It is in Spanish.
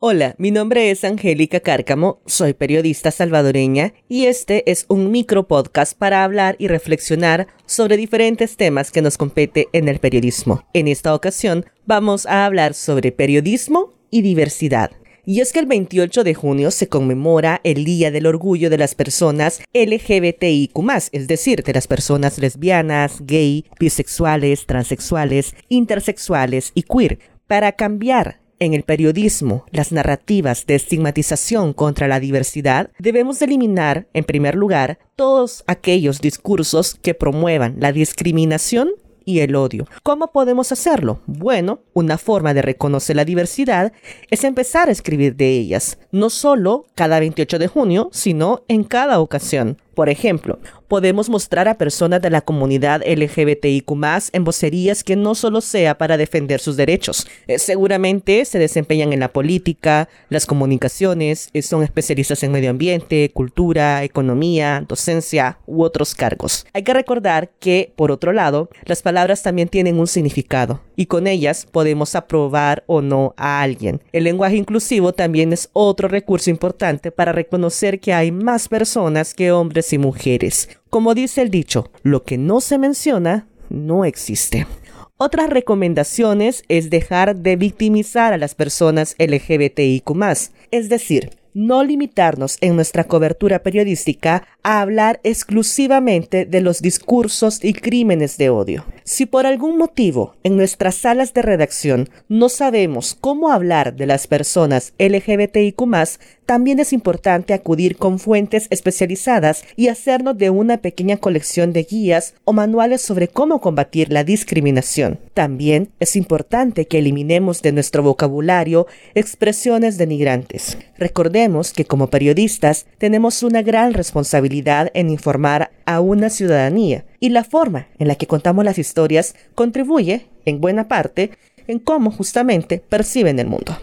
Hola, mi nombre es Angélica Cárcamo, soy periodista salvadoreña y este es un micro podcast para hablar y reflexionar sobre diferentes temas que nos compete en el periodismo. En esta ocasión vamos a hablar sobre periodismo y diversidad. Y es que el 28 de junio se conmemora el Día del Orgullo de las Personas LGBTIQ, es decir, de las personas lesbianas, gay, bisexuales, transexuales, intersexuales y queer, para cambiar en el periodismo las narrativas de estigmatización contra la diversidad, debemos eliminar, en primer lugar, todos aquellos discursos que promuevan la discriminación y el odio. ¿Cómo podemos hacerlo? Bueno, una forma de reconocer la diversidad es empezar a escribir de ellas, no solo cada 28 de junio, sino en cada ocasión. Por ejemplo, podemos mostrar a personas de la comunidad LGBTIQ en vocerías que no solo sea para defender sus derechos. Eh, seguramente se desempeñan en la política, las comunicaciones, eh, son especialistas en medio ambiente, cultura, economía, docencia u otros cargos. Hay que recordar que, por otro lado, las palabras también tienen un significado y con ellas podemos aprobar o no a alguien. El lenguaje inclusivo también es otro recurso importante para reconocer que hay más personas que hombres y mujeres. Como dice el dicho, lo que no se menciona no existe. Otras recomendaciones es dejar de victimizar a las personas LGBTIQ, es decir, no limitarnos en nuestra cobertura periodística a hablar exclusivamente de los discursos y crímenes de odio. Si por algún motivo en nuestras salas de redacción no sabemos cómo hablar de las personas LGBTIQ, también es importante acudir con fuentes especializadas y hacernos de una pequeña colección de guías o manuales sobre cómo combatir la discriminación. También es importante que eliminemos de nuestro vocabulario expresiones denigrantes. Recordemos que como periodistas tenemos una gran responsabilidad en informar a una ciudadanía y la forma en la que contamos las historias contribuye, en buena parte, en cómo justamente perciben el mundo.